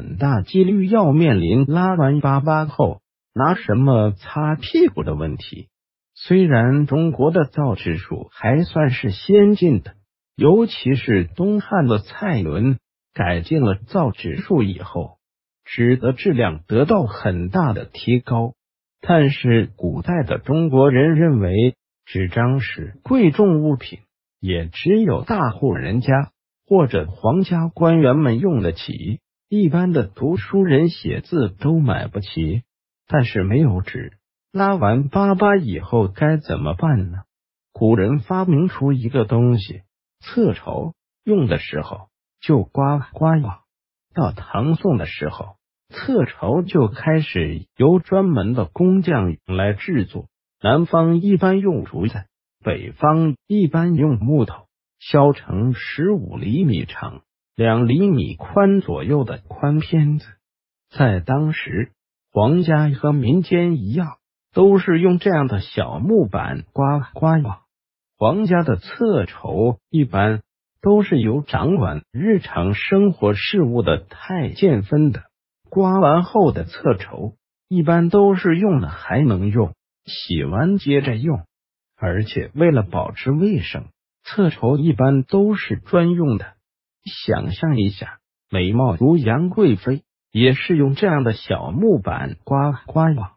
很大几率要面临拉完粑粑后拿什么擦屁股的问题。虽然中国的造纸术还算是先进的，尤其是东汉的蔡伦改进了造纸术以后，纸的质量得到很大的提高。但是古代的中国人认为纸张是贵重物品，也只有大户人家或者皇家官员们用得起，一般的读书人写字都买不起。但是没有纸。拉完粑粑以后该怎么办呢？古人发明出一个东西侧筹，用的时候就刮刮网。到唐宋的时候，侧筹就开始由专门的工匠来制作。南方一般用竹子，北方一般用木头，削成十五厘米长、两厘米宽左右的宽片子。在当时，皇家和民间一样。都是用这样的小木板刮刮网。皇家的侧筹一般都是由掌管日常生活事务的太监分的。刮完后的侧筹一般都是用了还能用，洗完接着用。而且为了保持卫生，侧筹一般都是专用的。想象一下，美貌如杨贵妃也是用这样的小木板刮刮网。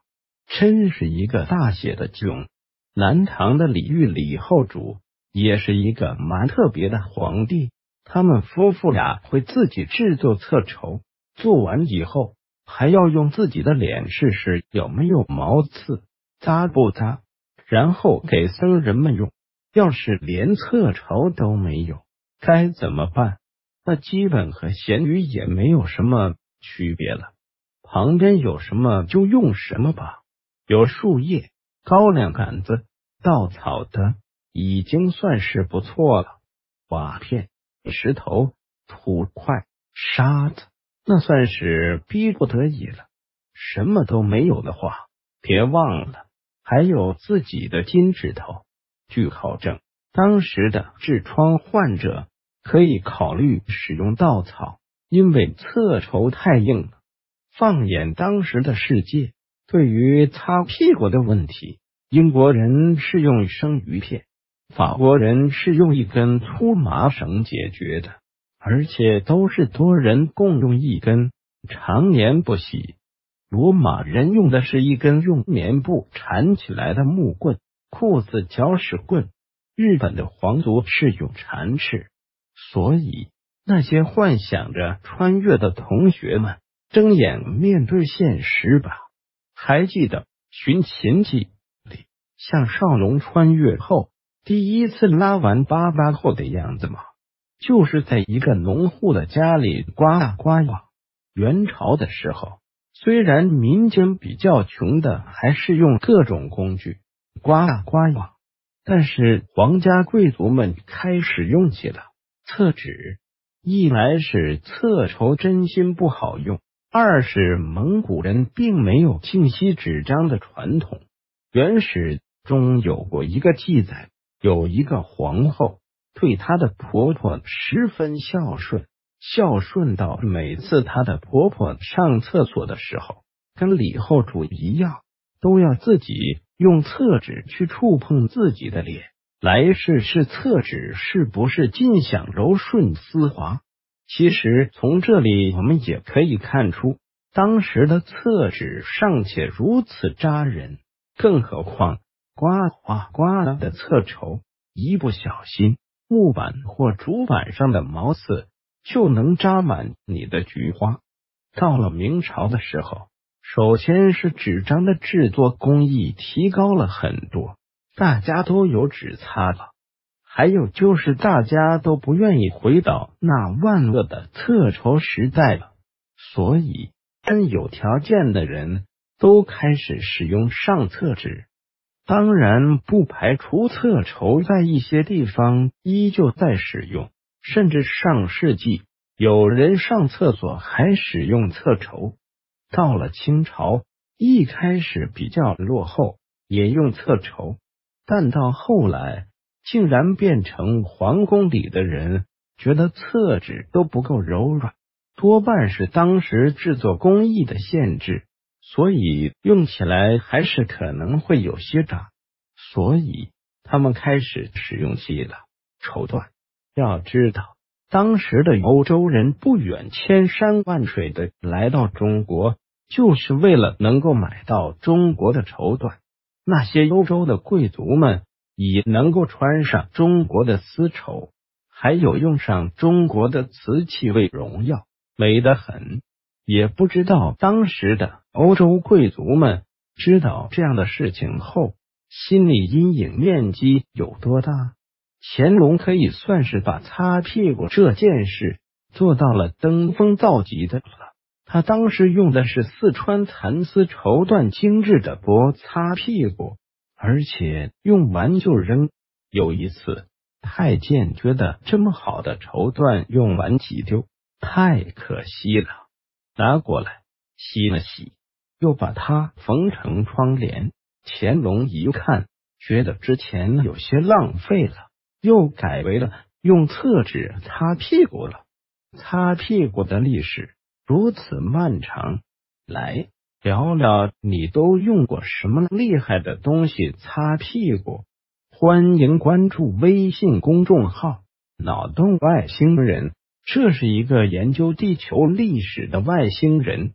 真是一个大写的囧。南唐的李煜李后主也是一个蛮特别的皇帝，他们夫妇俩会自己制作侧筹，做完以后还要用自己的脸试试有没有毛刺，扎不扎，然后给僧人们用。要是连侧筹都没有，该怎么办？那基本和咸鱼也没有什么区别了。旁边有什么就用什么吧。有树叶、高粱杆子、稻草的，已经算是不错了。瓦片、石头、土块、沙子，那算是逼不得已了。什么都没有的话，别忘了还有自己的金指头。据考证，当时的痔疮患者可以考虑使用稻草，因为侧绸太硬了。放眼当时的世界。对于擦屁股的问题，英国人是用生鱼片，法国人是用一根粗麻绳解决的，而且都是多人共用一根，常年不洗。罗马人用的是一根用棉布缠起来的木棍，裤子搅屎棍。日本的皇族是用蝉翅。所以，那些幻想着穿越的同学们，睁眼面对现实吧。还记得《寻秦记》里向少龙穿越后第一次拉完粑粑后的样子吗？就是在一个农户的家里刮刮网。元朝的时候，虽然民间比较穷的还是用各种工具刮刮网，但是皇家贵族们开始用起了厕纸。一来是厕筹真心不好用。二是蒙古人并没有净吸纸张的传统。原始中有过一个记载，有一个皇后对她的婆婆十分孝顺，孝顺到每次她的婆婆上厕所的时候，跟李后主一样，都要自己用厕纸去触碰自己的脸，来试试厕纸是不是尽享柔顺丝滑。其实从这里我们也可以看出，当时的厕纸尚且如此扎人，更何况刮刮刮的厕筹，一不小心木板或竹板上的毛刺就能扎满你的菊花。到了明朝的时候，首先是纸张的制作工艺提高了很多，大家都有纸擦了。还有就是，大家都不愿意回到那万恶的厕筹时代了，所以真有条件的人都开始使用上厕纸。当然，不排除厕筹在一些地方依旧在使用，甚至上世纪有人上厕所还使用厕筹。到了清朝，一开始比较落后，也用厕筹，但到后来。竟然变成皇宫里的人觉得厕纸都不够柔软，多半是当时制作工艺的限制，所以用起来还是可能会有些渣。所以他们开始使用起了绸缎。要知道，当时的欧洲人不远千山万水的来到中国，就是为了能够买到中国的绸缎。那些欧洲的贵族们以能够穿上中国的丝绸，还有用上中国的瓷器为荣耀，美得很。也不知道当时的欧洲贵族们知道这样的事情后。心理阴影面积有多大？乾隆可以算是把擦屁股这件事做到了登峰造极的了。他当时用的是四川蚕丝绸缎精致的帛擦屁股，而且用完就扔。有一次，太监觉得这么好的绸缎用完即丢，太可惜了，拿过来洗了洗，又把它缝成窗帘。乾隆一看，觉得之前有些浪费了，又改为了用厕纸擦屁股了。擦屁股的历史如此漫长，来聊聊你都用过什么厉害的东西擦屁股？欢迎关注微信公众号“脑洞外星人”，这是一个研究地球历史的外星人。